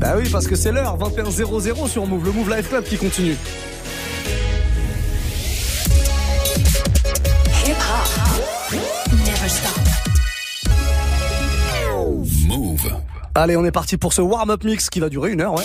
Bah oui, parce que c'est l'heure, 21.00 sur Move, le Move Life Club qui continue. Move. Allez, on est parti pour ce warm-up mix qui va durer une heure, ouais.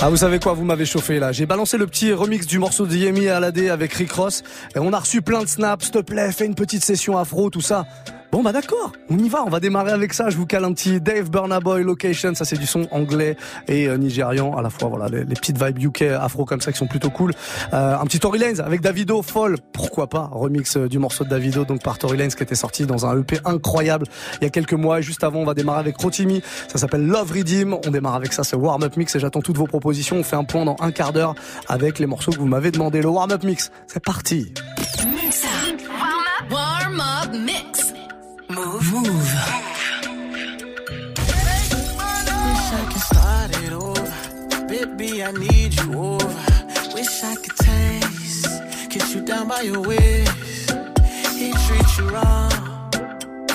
Ah, vous savez quoi, vous m'avez chauffé là. J'ai balancé le petit remix du morceau de Yemi à l'AD avec Rick Ross. Et on a reçu plein de snaps. S'il te plaît, fais une petite session afro, tout ça. Bon bah d'accord, on y va, on va démarrer avec ça. Je vous cale un petit Dave Burna Boy Location, ça c'est du son anglais et euh, nigérian à la fois. Voilà les, petites vibes UK afro comme ça qui sont plutôt cool. Euh, un petit Tory Lanez avec Davido, folle, pourquoi pas? Remix euh, du morceau de Davido donc par Tory Lanez qui était sorti dans un EP incroyable il y a quelques mois. Et juste avant, on va démarrer avec Rotimi, ça s'appelle Love Redeem. On démarre avec ça, c'est warm up mix et j'attends toutes vos propositions. On fait un point dans un quart d'heure avec les morceaux que vous m'avez demandé. Le warm up mix, c'est parti. Wish I could start it over. Baby, I need you over. Wish I could taste, kiss you down by your waist. He treats you wrong.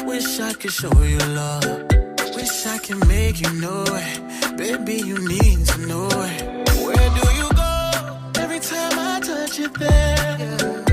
Wish I could show you love. Wish I could make you know it. Baby, you need to know it. Where do you go? Every time I touch you there. Whispering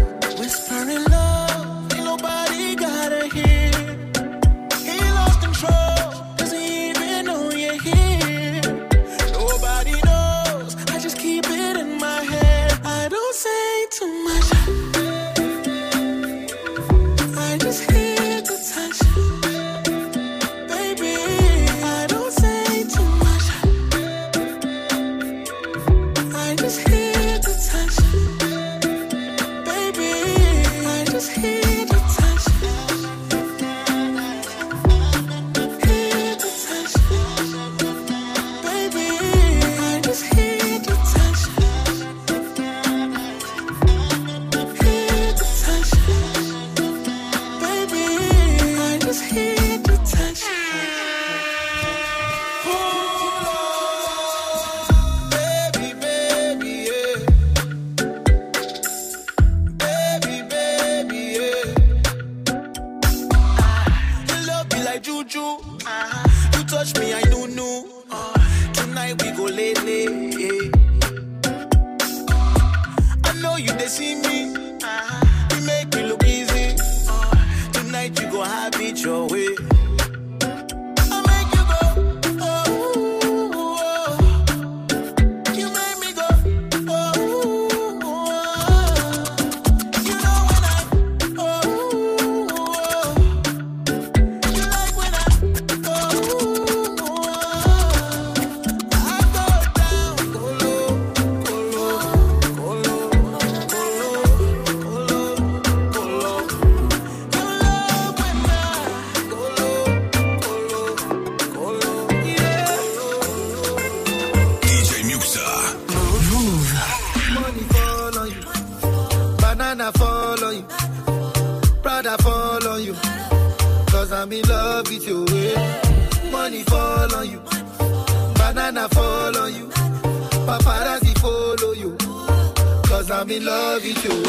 you. eh,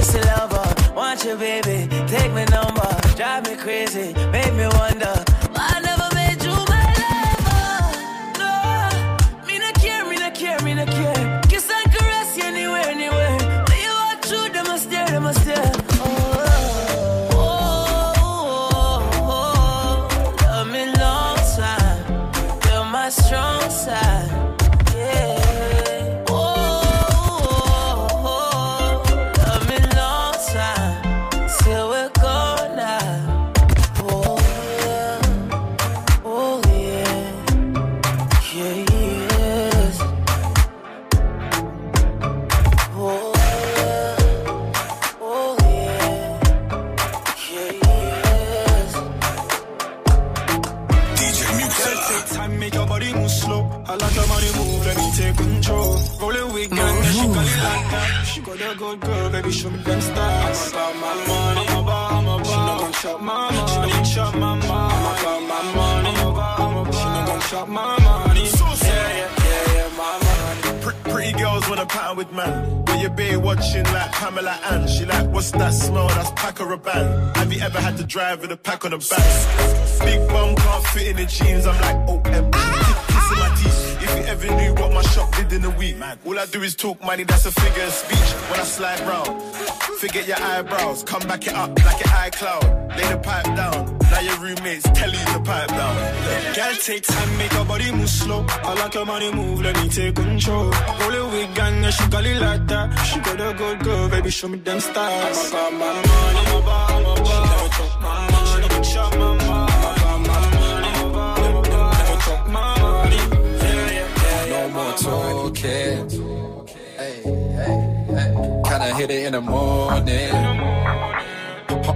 nice Lover. Want you, baby, take me number. Drive me crazy, make me wonder. Wanna pattern with man. But your bae watching like Pamela Ann. She like, what's that smell? That's pack or a band. Have you ever had to drive with a pack on the back? Big bum can't fit in the jeans. I'm like, oh, em. If you ever knew what my shop did in a week, all I do is talk money. That's a figure of speech. When I slide round, forget your eyebrows. Come back it up like your iCloud. Lay the pipe down. Now your roommates tell you to pipe down. Girl, take time, make your body move slow. I like your money move, let me take control. Roll it with gang, and she got it like that. She got a good girl, baby, show me them stars. I'm about my money, I'm about, I'm my money, she never chop my money. Can I hit it in the morning?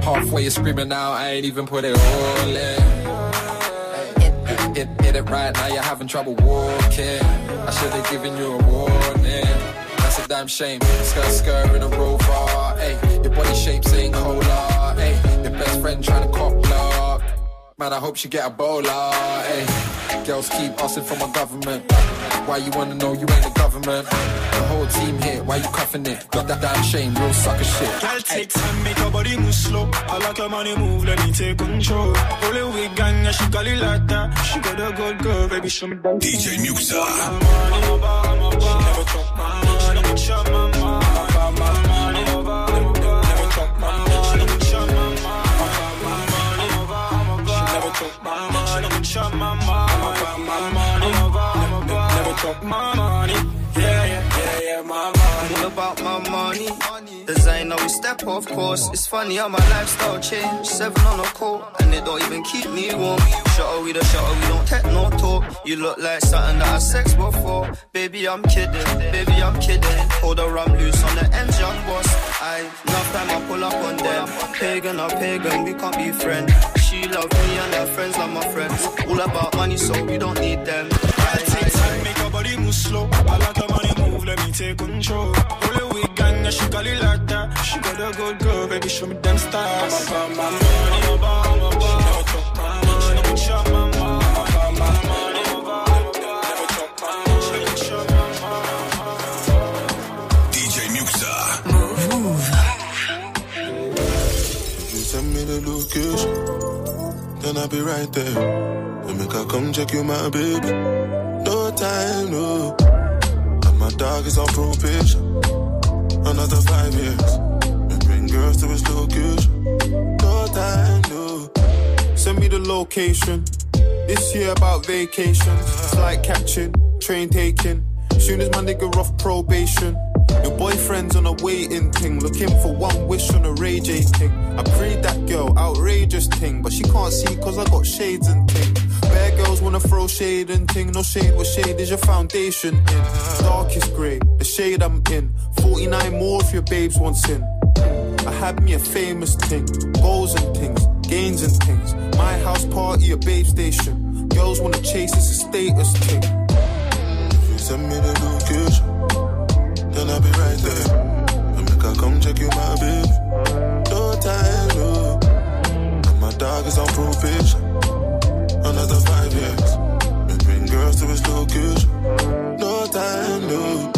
Halfway screaming out, I ain't even put it all in. Hit, hit it right now, you're having trouble walking. I should have given you a warning. That's a damn shame. Skirt, skirt in a rover. Hey, your body shape's ain't cola. Hey, your best friend trying to cop block. Man, I hope she get a bowler. Hey, girls keep asking for my government. Why you wanna know you ain't the government? The whole team here, why you cuffing it? Got that damn shame, real sucker shit. Girl, take time, make your body move slow. I like your money move, let me take control. Roll it with gang, and she got it like that. She got a good girl, baby, show me them. DJ Muxxa. I'm about, I'm about. She never talk my money, she never chop my talk my money. Yeah, yeah, yeah, yeah, my money. all about my money. Designer, we step off course. It's funny how my lifestyle changed. Seven on a coat, and it don't even keep me warm. Shutter we the shutter, we don't take no talk. You look like something that I sex before. Baby, I'm kidding. Baby, I'm kidding. Hold her, I'm loose on the engine, boss. I enough time I pull up on them. Pagan or pagan, we can't be friends. She love me and her friends love my friends. All about money, so we don't need them. Girl, control. Roll with gang, and she got it like that. She got a good girl, baby, show me them stars. I'm about my money, I'm about. She never talk my money, she never my money. I'm about my money, send me the location, then I'll be right there. And make her come check you, my baby. No time, no. Dog is on probation. Another five years. And bring girls to his location. No time, no. Send me the location. This year about vacation. Flight catching, train taking. Soon as my nigga off probation. Your boyfriend's on a waiting thing. Looking for one wish on a Ray J thing. I prayed that girl, outrageous thing. But she can't see cause I got shades and thing. Girls wanna throw shade and thing. No shade, what shade is your foundation in? Darkest grey, the shade I'm in. 49 more if your babes wants in. I had me a famous thing, goals and things, gains and things. My house party, a babe station. Girls wanna chase, it's a status thing. If you send me the location, then I'll be right there. And make her come check you, my baby. No time, no. My dog is on probation. Girls to his location. No time, no.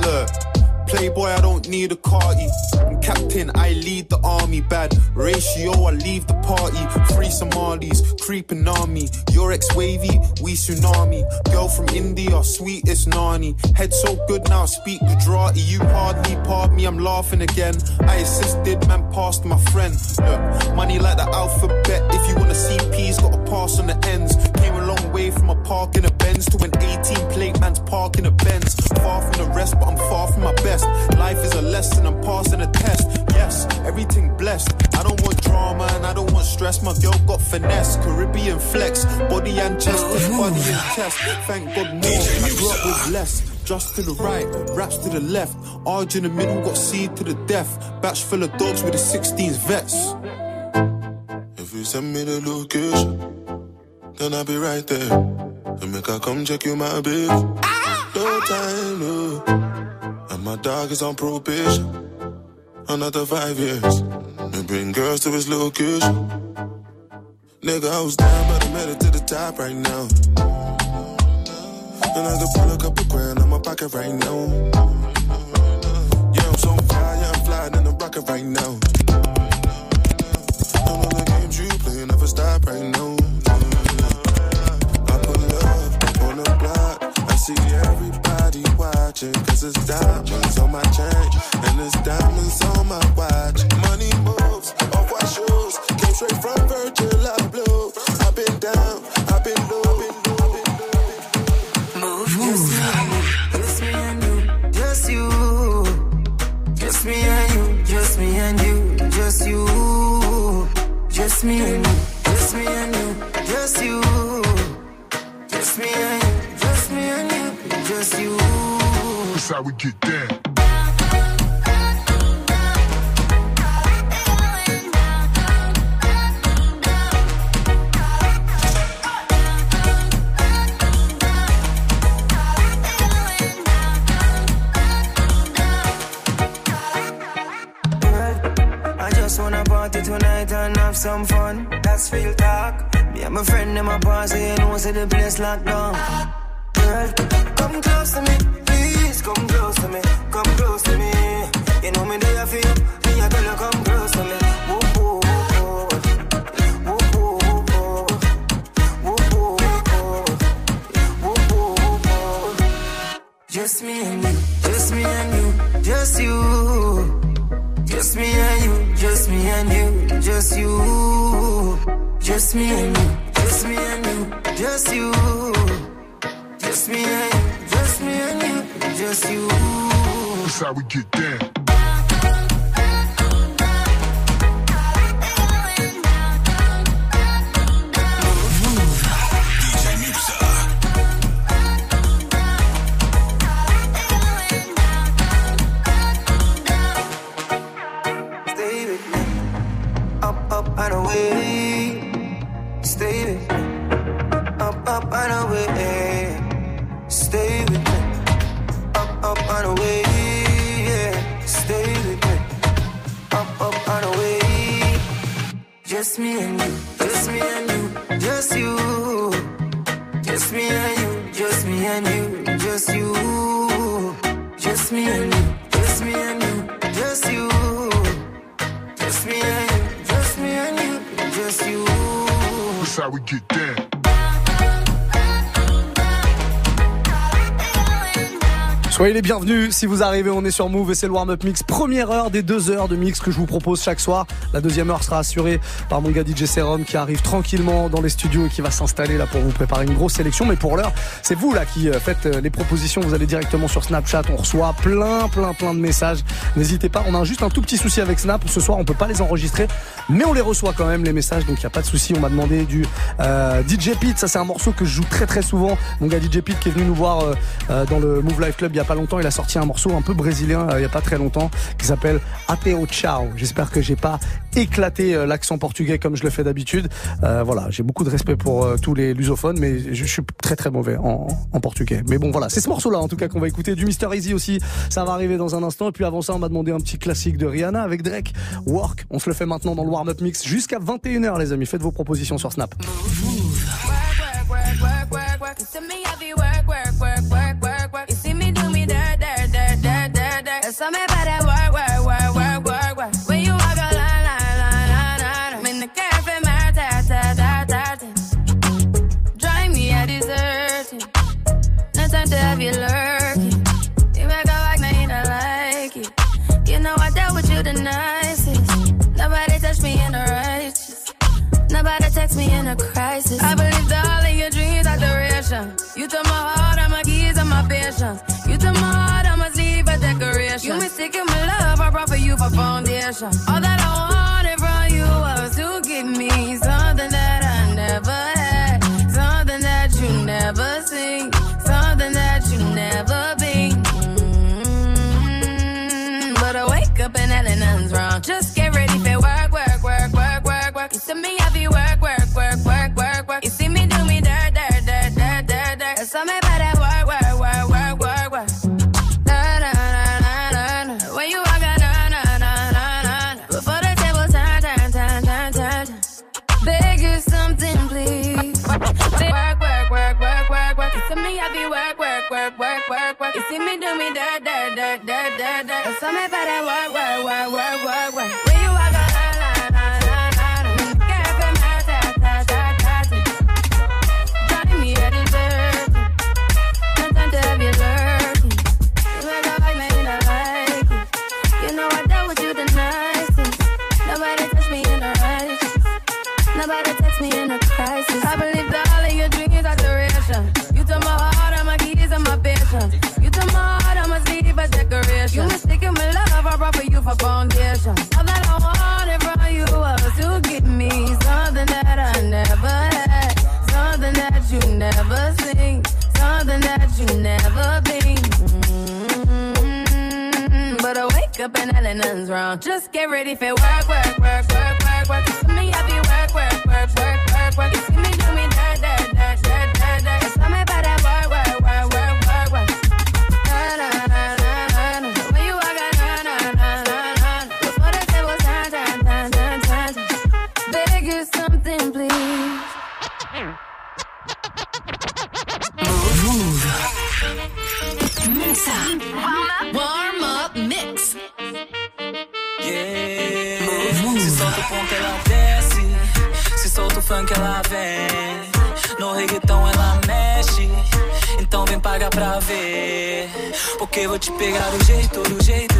Look, playboy, I don't don't need a carty. I'm captain, I lead the army. Bad ratio, I leave the party. Free Somalis, creeping army. Your ex wavy, we tsunami. Girl from India, sweetest nani. Head so good now, speak Gujarati. You hardly pardon me, I'm laughing again. I assisted, man, passed my friend. Look, money like the alphabet. If you wanna see P's, gotta pass on the ends. Came a long way from a park in a Benz to an 18 plate man's park in a Benz. Far from the rest, but I'm far from my best. Life is a lesson, I'm passing a test. Yes, everything blessed. I don't want drama and I don't want stress. My girl got finesse, Caribbean flex, body and chest, body and chest. Thank God more. I grew up with less. Just to the right, raps to the left. Arge in the middle, got seed to the death. Batch full of dogs with the 16s vets. If you send me the location, then I'll be right there. And make I come check you, my baby. No time, no. And my dog is on probation. Another five years. Me bring girls to his location. Nigga, I was down, but I made it to the top right now. And I can pull a couple grand in my pocket right now. Yeah, I'm so fly, yeah, I'm flying in a rocket right now. Watching. Cause it's diamonds on my chain, and it's diamonds on my watch. Money moves, off white shoes, came straight from Virgil Abloh. I've been down, I've been low, been low. Just me just me and you, just you. Just me and you, just me and you, just you. Just me and you, That's how we get down. I just wanna party tonight and have some fun. That's real talk. Me and my friend and my so you know, see the place locked down. Girl, come close to me, come close to me, come close to me. You know me there for you, me tell you come close to me. Whoop, whoop, whoop, whoop, whoop, whoop, whoop, whoop, whoop, whoop, whoop. Just me and you, just me and you, just you. Just me and you, just me and you, just you. Just me and you, just me and you, just you. Just me and you, just you. That's how we get down. Just me and you, just me and you, just you. Just me and you, just me and you, just you. Just me and you, just me and you, just you. Just me and you, just me and you, just you. That's how we get down. Soyez les bienvenus si vous arrivez, on est sur Move et c'est le warm-up mix. Première heure des deux heures de mix que je vous propose chaque soir. La deuxième heure sera assurée par mon gars DJ Serum qui arrive tranquillement dans les studios et qui va s'installer là pour vous préparer une grosse sélection. Mais pour l'heure, c'est vous là qui euh, faites euh, les propositions. Vous allez directement sur Snapchat. On reçoit plein, plein, plein de messages. N'hésitez pas. On a juste un tout petit souci avec Snap. Ce soir, on peut pas les enregistrer, mais on les reçoit quand même les messages. Donc il y a pas de souci. On m'a demandé du euh, DJ Pete. Ça c'est un morceau que je joue très très souvent. Mon gars DJ Pete qui est venu nous voir dans le Move Life Club il y a pas longtemps. Il a sorti un morceau un peu brésilien euh, il y a pas très longtemps qui s'appelle Ateo Ciao. J'espère que j'ai pas éclaté euh, l'accent portugais comme je le fais d'habitude. Euh, voilà, j'ai beaucoup de respect pour euh, tous les lusophones, mais je, suis très très mauvais en, portugais. Mais bon, voilà, c'est ce morceau-là en tout cas qu'on va écouter. Du Mr Easy aussi, ça va arriver dans un instant. Et puis avant ça, on m'a demandé un petit classique de Rihanna avec Drake, Work. On se le fait maintenant dans le warm-up mix jusqu'à 21h les amis. Faites vos propositions sur Snap. love you lurking. You make a like, now you don't like it. You know I dealt with you the nicest. Nobody touched me in a righteous. Nobody text me in a crisis. I believed all of your dreams are duration. You took my heart, all my keys, and my patience. You took my heart, all my leave a decoration. You mistaken my love, I brought for you for foundation. All that I wanted from you was to give me That, that, that. Some me better work, work, work, work, work, work. up and Ellen, nothing's wrong. Just get ready for work, work, work, work, work, work. You see me, I be work, work, work, work, work, work. You see me, do me. vou te pegar do jeito, do jeito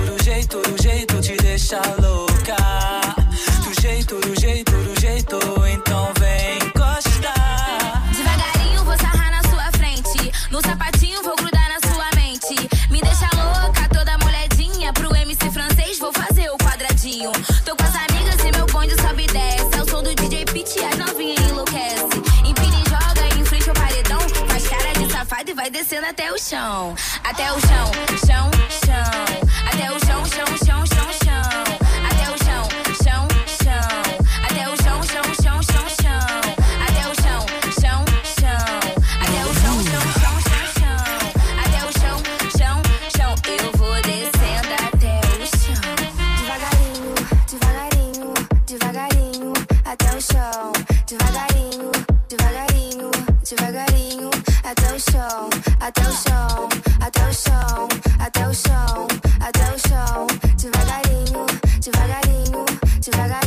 devagarinho até o chão, até o chão, até o chão, até o chão, até o chão, devagarinho, devagarinho, devagarinho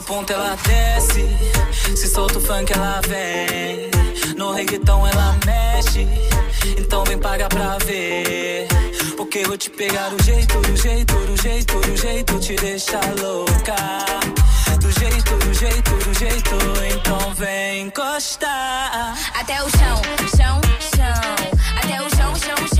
solto o ponto, ela desce. Se solto o funk, ela vem. No reggaeton, ela mexe. Então vem pagar pra ver. Porque vou te pegar do jeito, do jeito, do jeito, do jeito, te deixa louca. Do jeito, do jeito, do jeito, então vem encostar. Até o chão, chão, chão. Até o chão, chão, chão.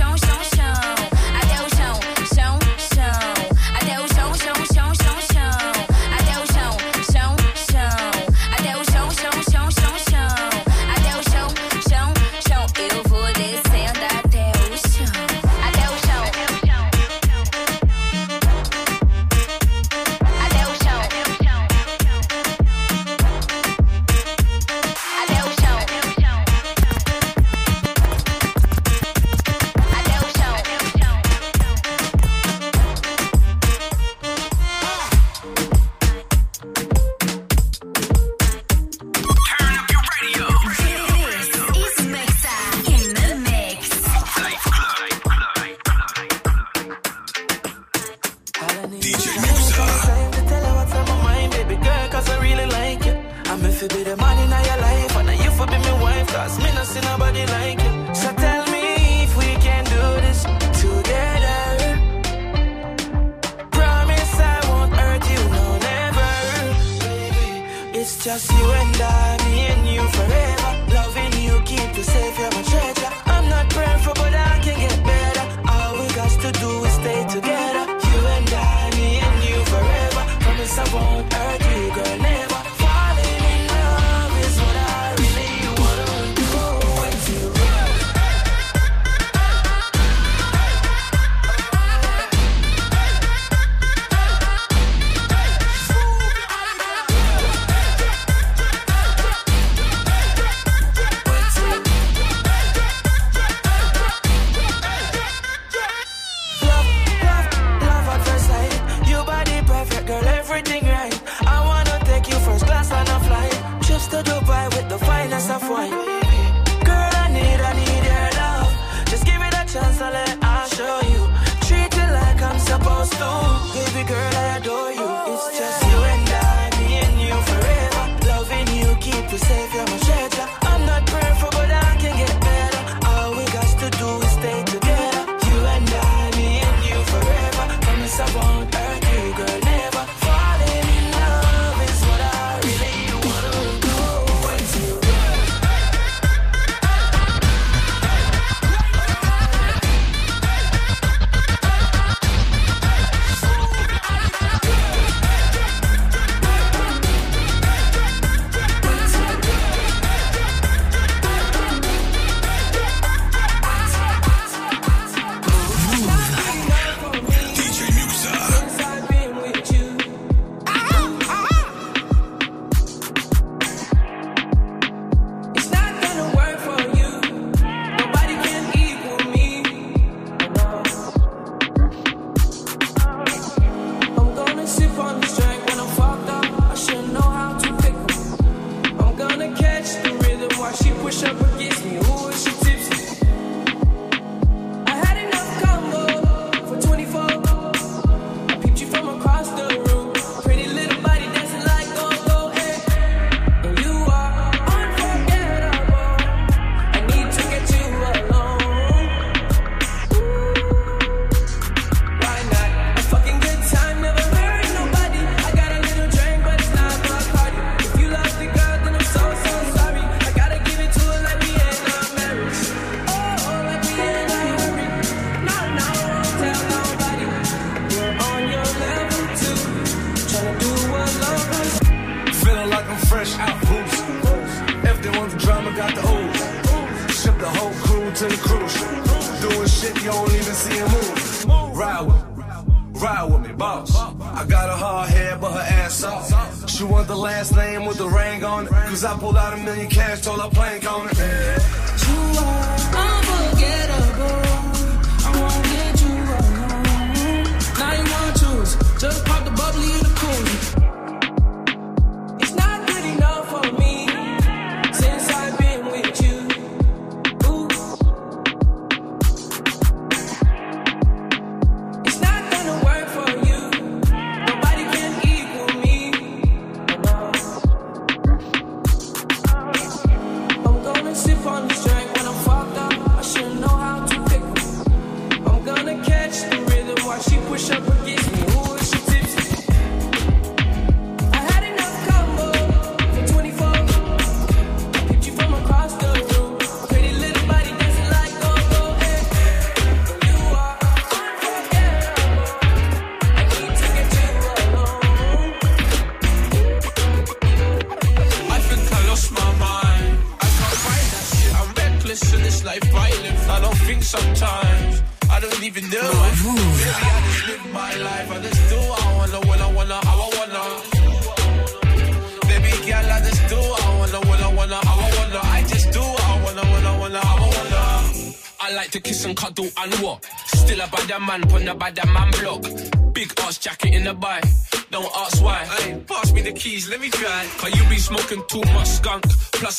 just you and I, me and you forever. Loving you, keep you safe, you're my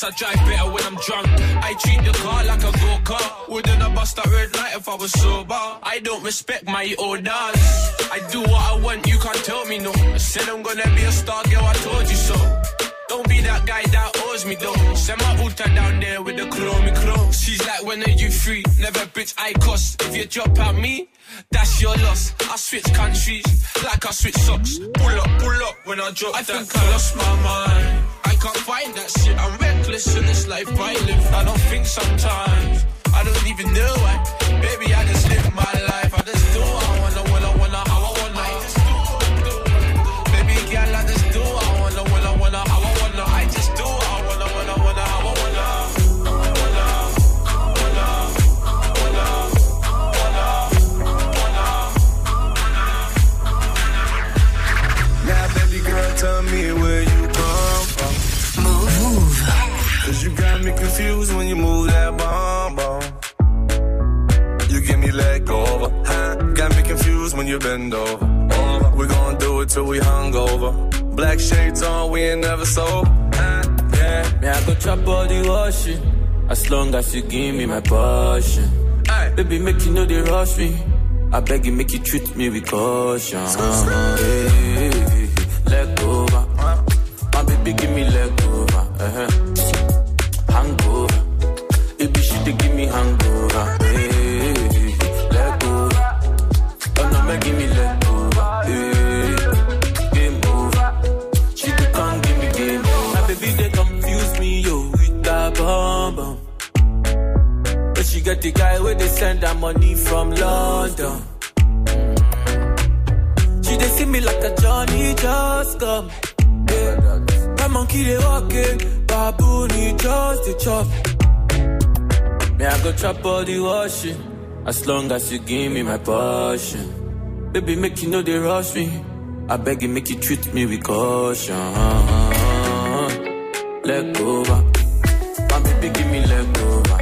I drive better when I'm drunk. I treat the car like a go kart. Wouldn't have bust that red light if I was sober? I don't respect my orders. I do what I want, you can't tell me no. I said I'm gonna be a star girl, I told you so. Don't be that guy that owes me though. Send my ulta down there with the chromy chrome. She's like, when are you free? Never bitch, I cost. If you drop at me, that's your loss. I switch countries like I switch socks. Pull up, pull up when I drop. I think I lost my mind. I can't find that shit. I'm in this life I live. I don't think sometimes. I don't even know we ain't never sober. Huh? Yeah. Me, I go chop all the washing. As long as you give me my passion. Baby, make you know they rush me. I beg you, make you treat me with caution. Hey, hey, hey, the as long as you give me my passion. Baby make you know they rush me, I beg you make you treat me with caution. Leg over, my baby give me leg over.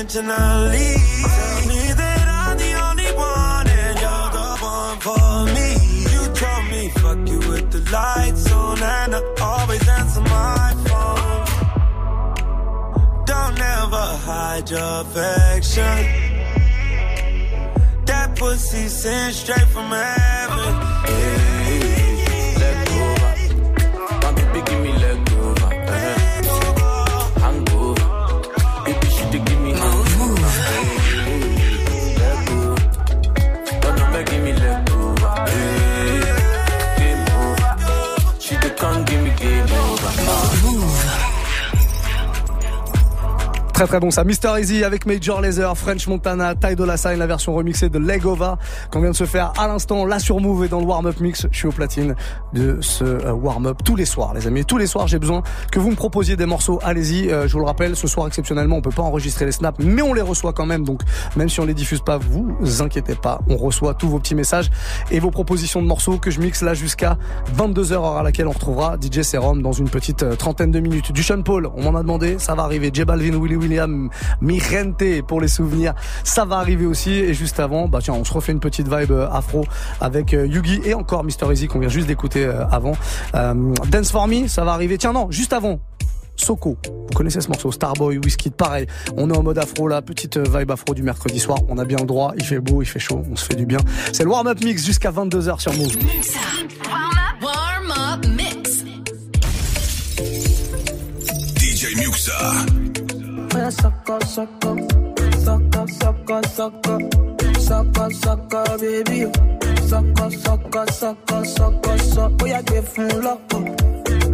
Intentionally. Tell me that I'm the only one and you're the one for me. You me, fuck you with the lights on and I always answer my phone. Don't ever hide your affection. That pussy sent straight from heaven. Leg Très très bon ça. Mr. Easy avec Major Lazer, French Montana, Ty Dolla la version remixée de Legova qu'on vient de se faire à l'instant. Là sur Move et dans le warm-up mix, je suis au platine de ce euh, warm-up tous les soirs, les amis. Tous les soirs, j'ai besoin que vous me proposiez des morceaux. Allez-y. Euh, je vous le rappelle, ce soir exceptionnellement, on peut pas enregistrer les snaps, mais on les reçoit quand même. Donc même si on les diffuse pas, vous inquiétez pas, on reçoit tous vos petits messages et vos propositions de morceaux que je mixe là jusqu'à 22h heure à laquelle on retrouvera DJ Serum dans une petite euh, trentaine de minutes. Du Sean Paul, on m'en a demandé, ça va arriver. William, Mi Gente pour les souvenirs, ça va arriver aussi. Et juste avant, bah tiens, on se refait une petite vibe euh, afro avec euh, Yugi et encore Mr. Easy qu'on vient juste d'écouter euh, avant. Dance for Me, ça va arriver. Tiens non, juste avant. Soko, vous connaissez ce morceau, Starboy, Whisky, pareil. On est en mode afro là, petite vibe afro du mercredi soir. On a bien le droit, il fait beau, il fait chaud, on se fait du bien. C'est le warm-up mix jusqu'à 22h sur Move. Oya sucker, sucker, sucker, sucker, sucker, sucker, sucker, baby. Sucker, sucker, sucker, sucker, sucker. Oya gbé fún lọ́pọ̀,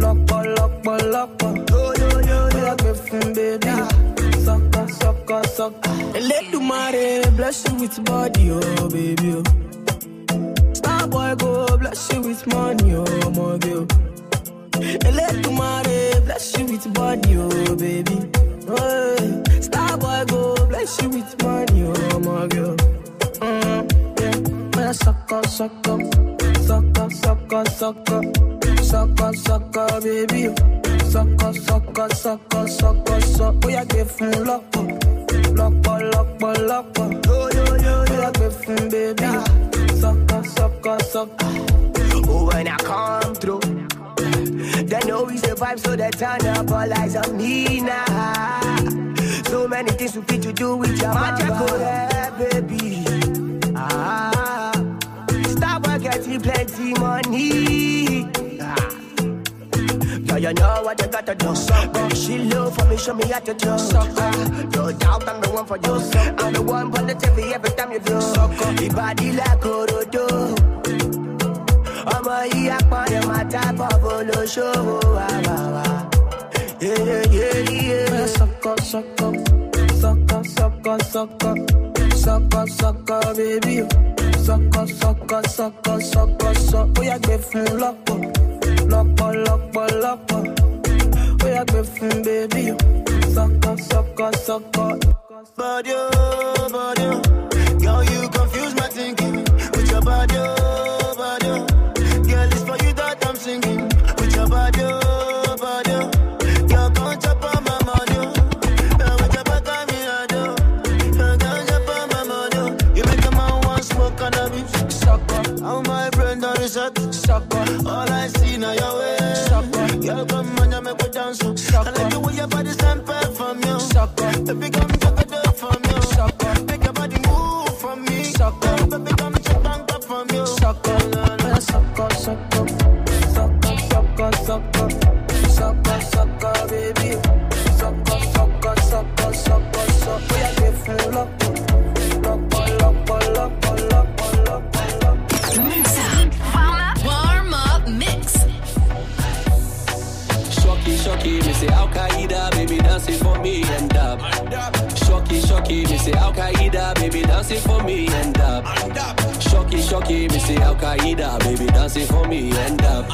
lọ́pọ̀, lọ́pọ̀, lọ́pọ̀. Oya gbé fún baby. Sucker, sucker, sucker. Elédùmarè bless you with body, oh baby. Oh. Starboy go bless you with money, oh my girl. Oh. Elédùmarè bless you with body, oh baby. Hey, Starboy go bless you with money, oh my girl. Mm, yeah, man, sucker, sucker, sucker, sucker, sucker, sucker, sucker, baby. Sucker, sucker, sucker, sucker, sucker. Oya gbé fún lọ́pọ̀, lọ́pọ̀, lọ́pọ̀, lọ́pọ̀. Oya gbé fún baby. Sucker, sucker, sucker. Oh, when I come through, vibe, so they turn up all eyes on me now. So many things we fit to do with your magic, baby. Ah, stop work, getting plenty money. Ah. You know what you gotta do. Baby, she love for me, show me how to do. Ah, no doubt I'm the one for you. I'm the one for the TV every time you do. Your body like sucker, sucker, sucker, baby. Sucker, sucker, sucker, sucker, sucker. Oh, yeah, get from locker, locker, locker, locker. Oh, yeah, get from baby. Sucker, sucker, sucker. But you, but you, girl, you. Dance. Sucker. I like the way your body sample from you. Sucker. Baby, come Shocky, me say Akaida, baby dancing for me end up. Shocky, shocky, me say Akaida, baby dancing for me end up.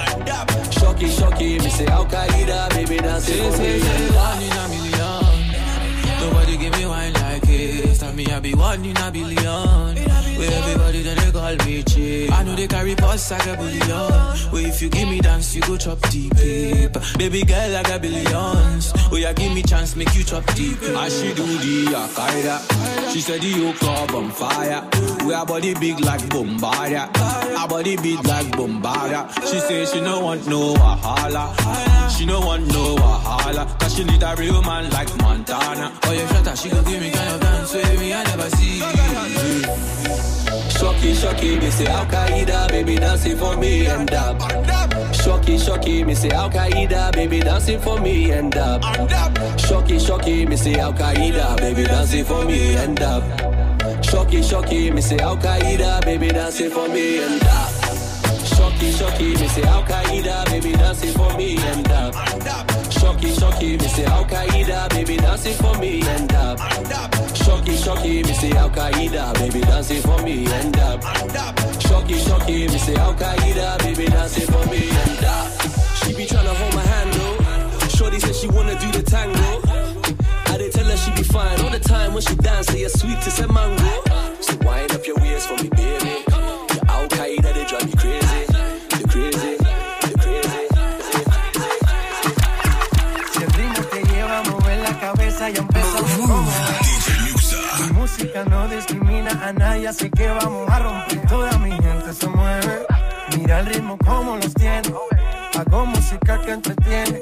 Shocky, shocky, me say Akaida, baby dancing for me. One in a million. Nobody give me wine like it. Tell me I be one in a billion. Where everybody then they call me cheap. I know they carry pots like a billion. Where if you give me dance, you go chop deep. Baby girl, I got billions. Where you give me chance, make you chop deep. I she do the Akaida. She said the yoke on fire. We our body big like Bombardia. Our body big like Bombardia. She say she no want no Wahala. She no want no Wahala. Cause she need a real man like Montana. Oh, you shut up, she gon' give me kind of dance with me, I never see. Shocky, shocky, me say Akaida, baby dancing for me and up. Shocky, shocky, me say Akaida, baby dancing for me and up. Shocky, shocky, me say Akaida, baby dancing for me and up. Shocky, shocky, me say Akaida, baby dancing for me and up. Shocky, shocky, me say Akaida, baby dancing for me and up. Shocky, shocky, me say Akaida, baby dancing for me and up. Shocky, shocky, me say Akaida, baby dancing for me and up. Shocky, shocky, me say Akaida, baby dancing for me and up. She be tryna hold my hand though. Shorty said she wanna do the tango. She be fine all the time when she dance. Say you're sweet as a mango. So wind up your waist for me, baby. Your Al Qaeda they drive me crazy, you crazy, you crazy. Si el ritmo te lleva a mover la cabeza, ya empezamos. Mi música no discrimina a nadie, así que vamos a romper. Toda mi gente se mueve. Mira el ritmo como los tiene. Hago música que entretiene.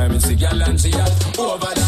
time. It's a gal and she hot over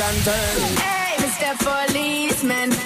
and turn. Hey, Mr. Policeman.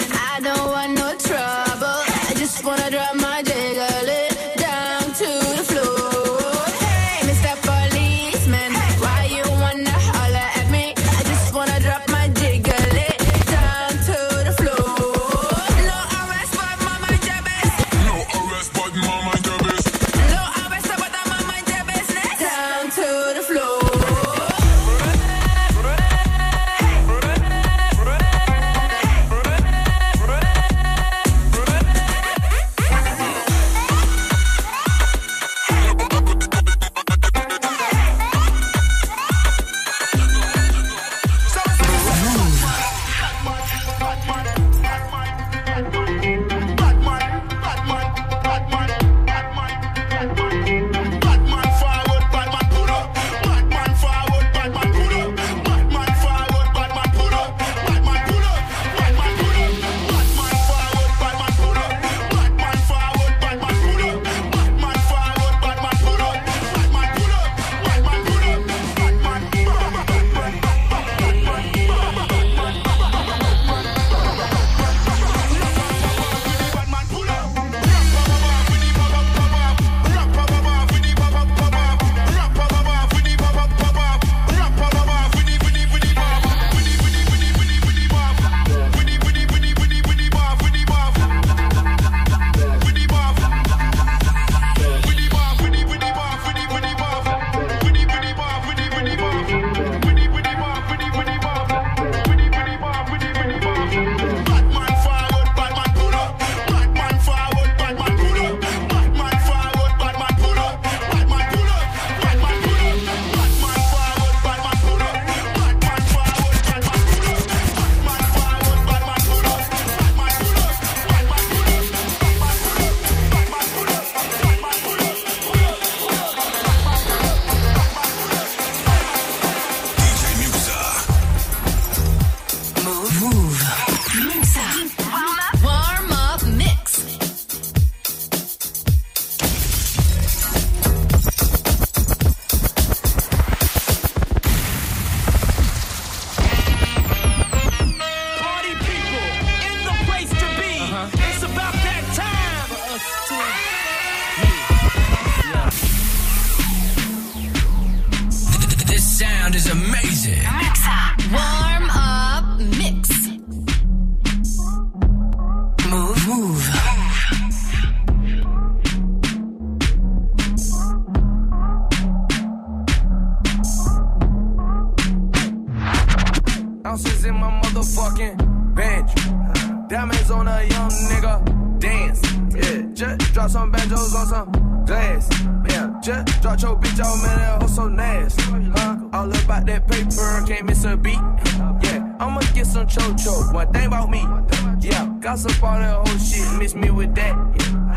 Miss me with that.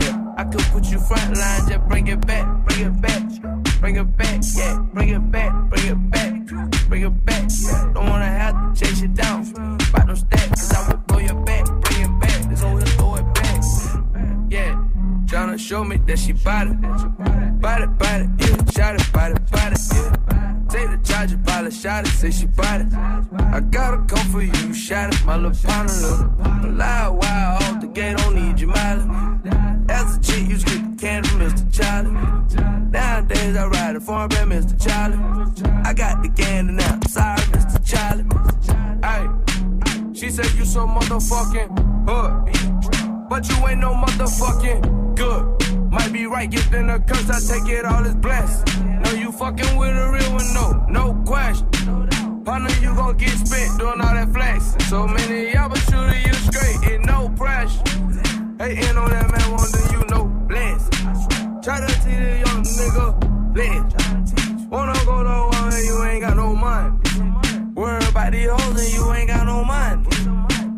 Yeah. I could put you front line, just bring it back, bring it back, bring it back, yeah, bring it back, bring it back, bring it back. Yeah. Don't wanna have to chase you down, about them stacks, cause I will blow your back, bring it back, this here, throw it back. Yeah, tryna show me that she bought it, bought it, bought it, yeah, shot it, bought it, bought it, yeah. The shot it, say she bought it. I gotta come for you, shot it, my little partner. Loud, wild, off the gate, don't need your mileage. As a chick, you get the candy Mr. Charlie. Nowadays, I ride a foreign brand, Mr. Charlie. I got the candy now, sorry, Mr. Charlie. Hey, she said you so motherfucking hood, but you ain't no motherfucking good. Might be right, get in a curse, I take it all as blessed. No, you fucking with a real one, no, no question. Partner, you gon' get spent doing all that flex. So many y'all, but shooting you straight, and no pressure. Hating on that man, wonder you know bless. Try to teach the young nigga bless. Wanna go to war you ain't got no mind. Worry about the hoes and you ain't got no mind.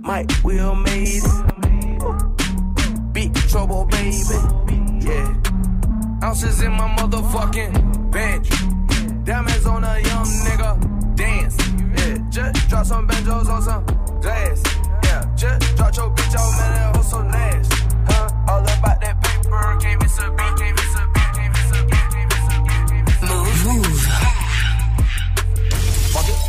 Mike Will made it. Big trouble, baby. Yeah. Ounces in my motherfucking bench. Diamonds on a young nigga. Dance. Yeah. Just drop some banjos on some glass. Yeah. Just drop your bitch out, man. That hoe so nasty. Huh? All about that paper. A beat. Can't beat.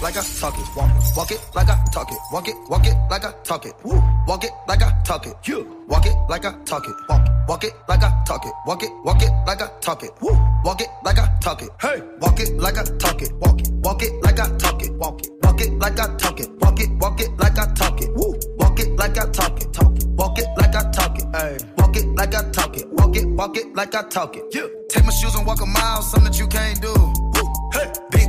Like I talk it. Walk it. Walk it like I talk it. Walk it. Walk it like I talk it. Woo. Walk it like I talk it. You. Walk it like I talk it. Walk it. Walk it like I talk it. Walk it. Walk it like I talk it. Woo. Walk it like I talk it. Hey. Walk it like I talk it. Walk it. Walk it like I talk it. Walk it. Walk it like I talk it. Walk it. Walk it like I talk it. Woo. Walk it like I talk it. Talk it. Walk it like I talk it. Hey. Walk it like I talk it. Walk it. Walk it like I talk it. You. Take my shoes and walk a mile, something that you can't do. Woo. Hey.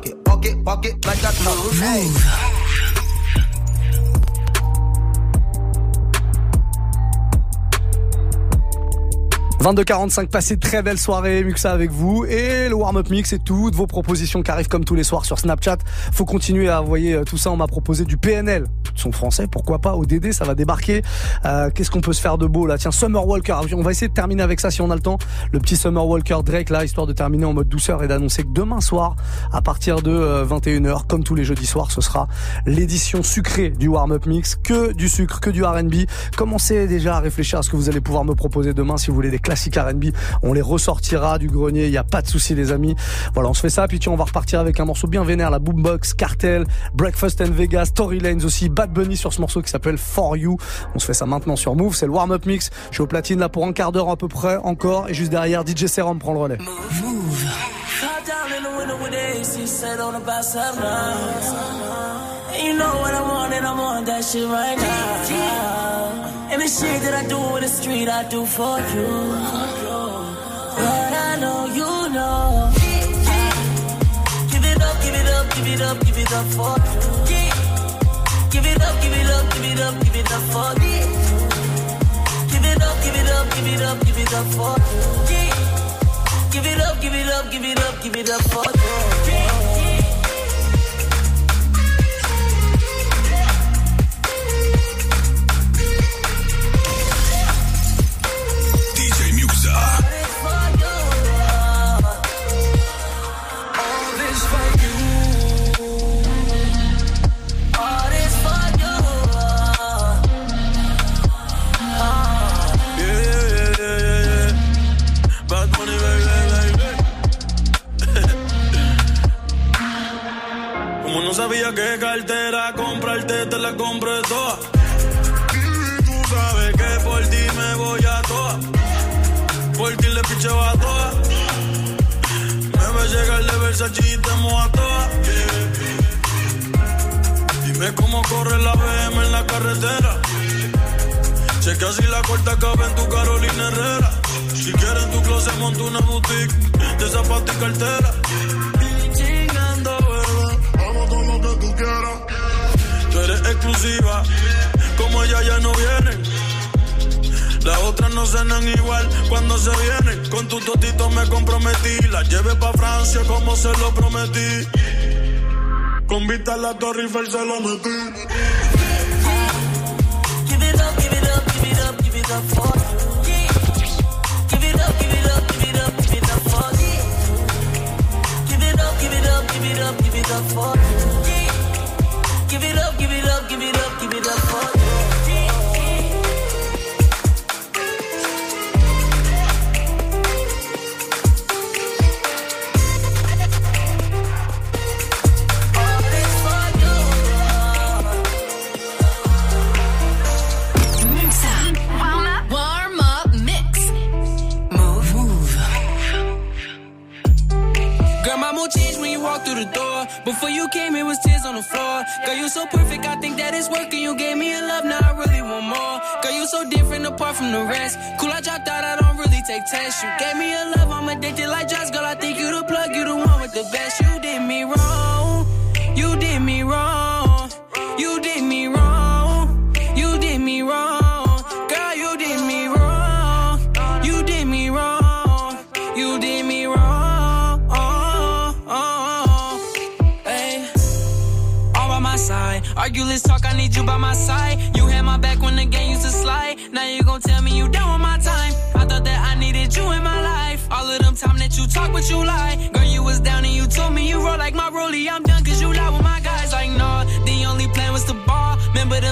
it. Walk it. Walk it like I talk. Hey. 22h45, passez très belle soirée, Muxa avec vous. Et le warm-up mix et toutes vos propositions qui arrivent comme tous les soirs sur Snapchat. Faut continuer à envoyer euh, tout ça. On m'a proposé du PNL. Son français, pourquoi pas. ODD, ça va débarquer. Euh, Qu'est-ce qu'on peut se faire de beau là? Tiens, Summer Walker. On va essayer de terminer avec ça si on a le temps. Le petit Summer Walker Drake là, histoire de terminer en mode douceur et d'annoncer que demain soir, à partir de euh, 21h, comme tous les jeudis soirs, ce sera l'édition sucrée du warm-up mix. Que du sucre, que du R&B. Commencez déjà à réfléchir à ce que vous allez pouvoir me proposer demain si vous voulez des classiques R&B. On les ressortira du grenier, il y a pas de souci les amis. Voilà, on se fait ça puis tiens, on va repartir avec un morceau bien vénère, la Boombox, Cartel, Breakfast and Vegas, Story Lanes aussi, Bad Bunny sur ce morceau qui s'appelle For You. On se fait ça maintenant sur Move, c'est le warm-up mix. Je suis au platine là pour un quart d'heure à peu près encore et juste derrière DJ Serum prend le relais. And the shit that I do in the street, I do for you. But I know you know. Give it up, give it up, give it up, give it up for you. Give it up, give it up, give it up, give it up for you. Give it up, give it up, give it up, give it up for you. Give it up, give it up, give it up, give it up for you. Cartera, comprarte te la compré toda. Y tú sabes que por ti me voy a toa. Por ti le picheo a toa. Me va a llegar de Versace y te mojo a toa. Dime cómo corre la BM en la carretera. Sé que la corta cabe en tu Carolina Herrera. Si quieres en tu closet monto una boutique de zapatos y cartera. Como ella ya no viene. Las otras no cenan igual cuando se vienen. Con tu totito me comprometí. La llevé pa' Francia como se lo prometí. Con vista a la Torre Eiffel se lo metí. Give it up, give it up, give it up, give it up for me. Give it up, give it up, give it up, give it up for me. Give it up, give it up, give it up, give it up for me. Give it up, give it up, give it up, give it up for. Warm up. Warm up mix. Mouv'. Mouv'. Girl, my mood changed when you walked through the door. Before you came, it was on the floor. Girl, you so perfect, I think that it's working. You gave me a love, now I really want more. Girl, you so different apart from the rest. Cool, I dropped out, I don't really take tests. You gave me a love, I'm addicted like drugs. Girl, I think you the plug,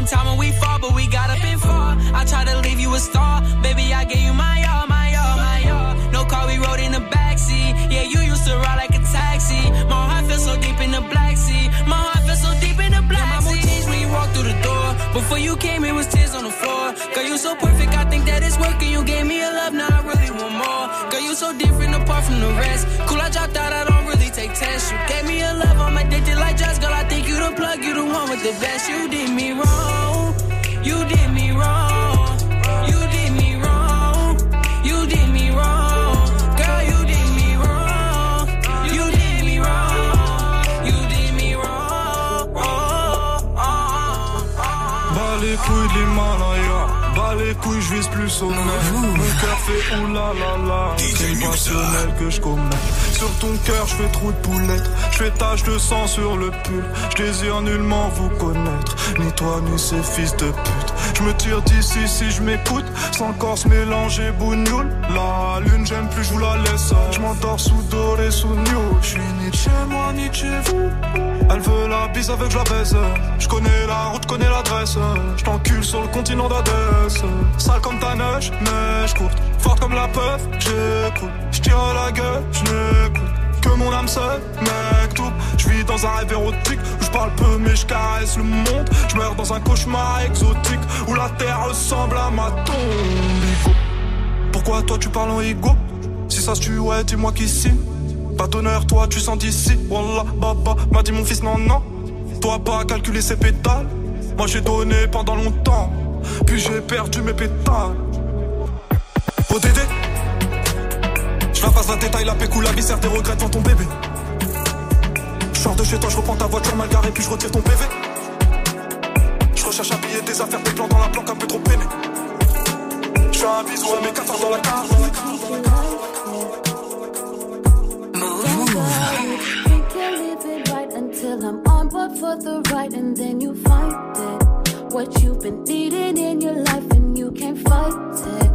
time when we fought, but we got up and fall. I tried to leave you a star. Baby, I gave you my all, my all, my all. No car, we rode in the backseat. Yeah, you used to ride like a taxi. My heart feels so deep in the black sea. My heart feels so deep in the black sea. My mood changed when you walked through the door. Before you came, it was tears on the floor. Girl, you so perfect, I think that it's working. You gave me a love, now I really want more. Girl, you so different apart from the rest. Cool, I dropped out, I don't really take tests. You gave me a love, I'm addicted like drugs. Girl, I the plug, you the one with the best. You did me wrong. You did me wrong. You did me wrong. You did me wrong. Girl, you did me wrong. You did me wrong. You did me wrong. Bas les couilles de l'Himalaya. Bas les couilles, je vise plus au nez. Mon fait oulala. Passionnel que je commets. Sur ton cœur, je fais trou de poulette. Je fais tache de sang sur le pull. Je désire nullement vous connaître. Ni toi, ni ces fils de pute. Je me tire d'ici si je m'écoute. Sans corps se mélanger bougnoule. La lune, j'aime plus, je vous la laisse. Je m'endors sous doré, sous new. Je suis ni de chez moi, ni chez vous. Elle veut la bise avec la baisse. Je connais la route, connais l'adresse. Je t'encule sur le continent d'Adès. Sale comme ta neige, neige courte. Forte comme la peuf, j'écoute. Je la gueule, je. Que mon âme seule, mec, tout. Je vis dans un rêve érotique où je parle peu mais je caresse le monde. Je meurs dans un cauchemar exotique où la terre ressemble à ma tombe. Pourquoi toi tu parles en ego? Ça se tue, ouais, dis-moi qui signe. Pas d'honneur, toi tu sens d'ici. Wallah, baba, m'a dit mon fils, non, non. Toi pas calculer ses pétales. Moi j'ai donné pendant longtemps. Puis j'ai perdu mes pétales. ODD Je la passe la détail, la pécou, la viscère, tes regrets devant ton bébé. Je sors de chez toi, je reprends ta voiture mal garée, puis je retire ton PV. Je recherche à payer des affaires, des plans dans la planque un peu trop peiné. Je fais un bisou à mes 14 dans la carte. Until I'm on board for the ride, and then you find it. What you've been needing in your life, and you can't fight it.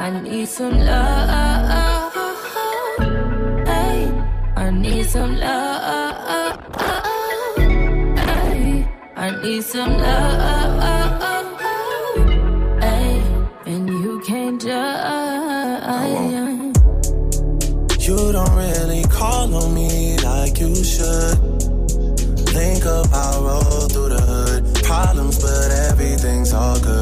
I need some love. Hey, I need some love. Hey, I need some love. Hey, and you can't judge. You don't really call on me like you should. Think about roll through the hood. Problems, but everything's all good.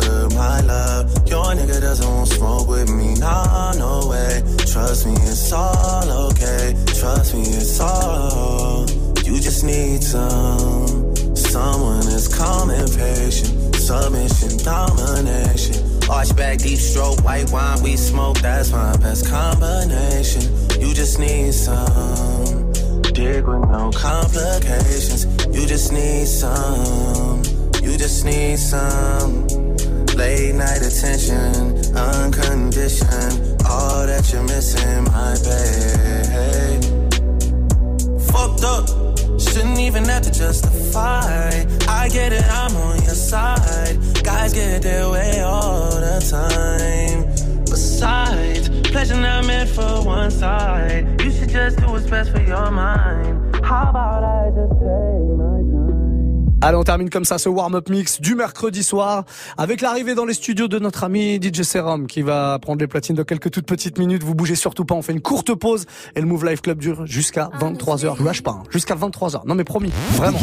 Smoke with me. Nah, no way. Trust me, it's all okay. Trust me, it's all. You just need some. Someone is calm and patient. Submission, domination. Arch back, deep stroke, white wine, we smoke. That's my best combination. You just need some. Dig with no complications. You just need some. You just need some. Late night attention, unconditioned. All that you're missing, my babe. Fucked up, shouldn't even have to justify. I get it, I'm on your side. Guys get their way all the time. Besides, pleasure not meant for one side. You should just do what's best for your mind. How about I just take my? Allez, on termine comme ça ce warm-up mix du mercredi soir avec l'arrivée dans les studios de notre ami DJ Serum qui va prendre les platines de quelques toutes petites minutes. Vous bougez surtout pas, on fait une courte pause et le Move Life Club dure jusqu'à 23h. Je lâche pas, hein. jusqu'à 23h. Non mais promis, vraiment.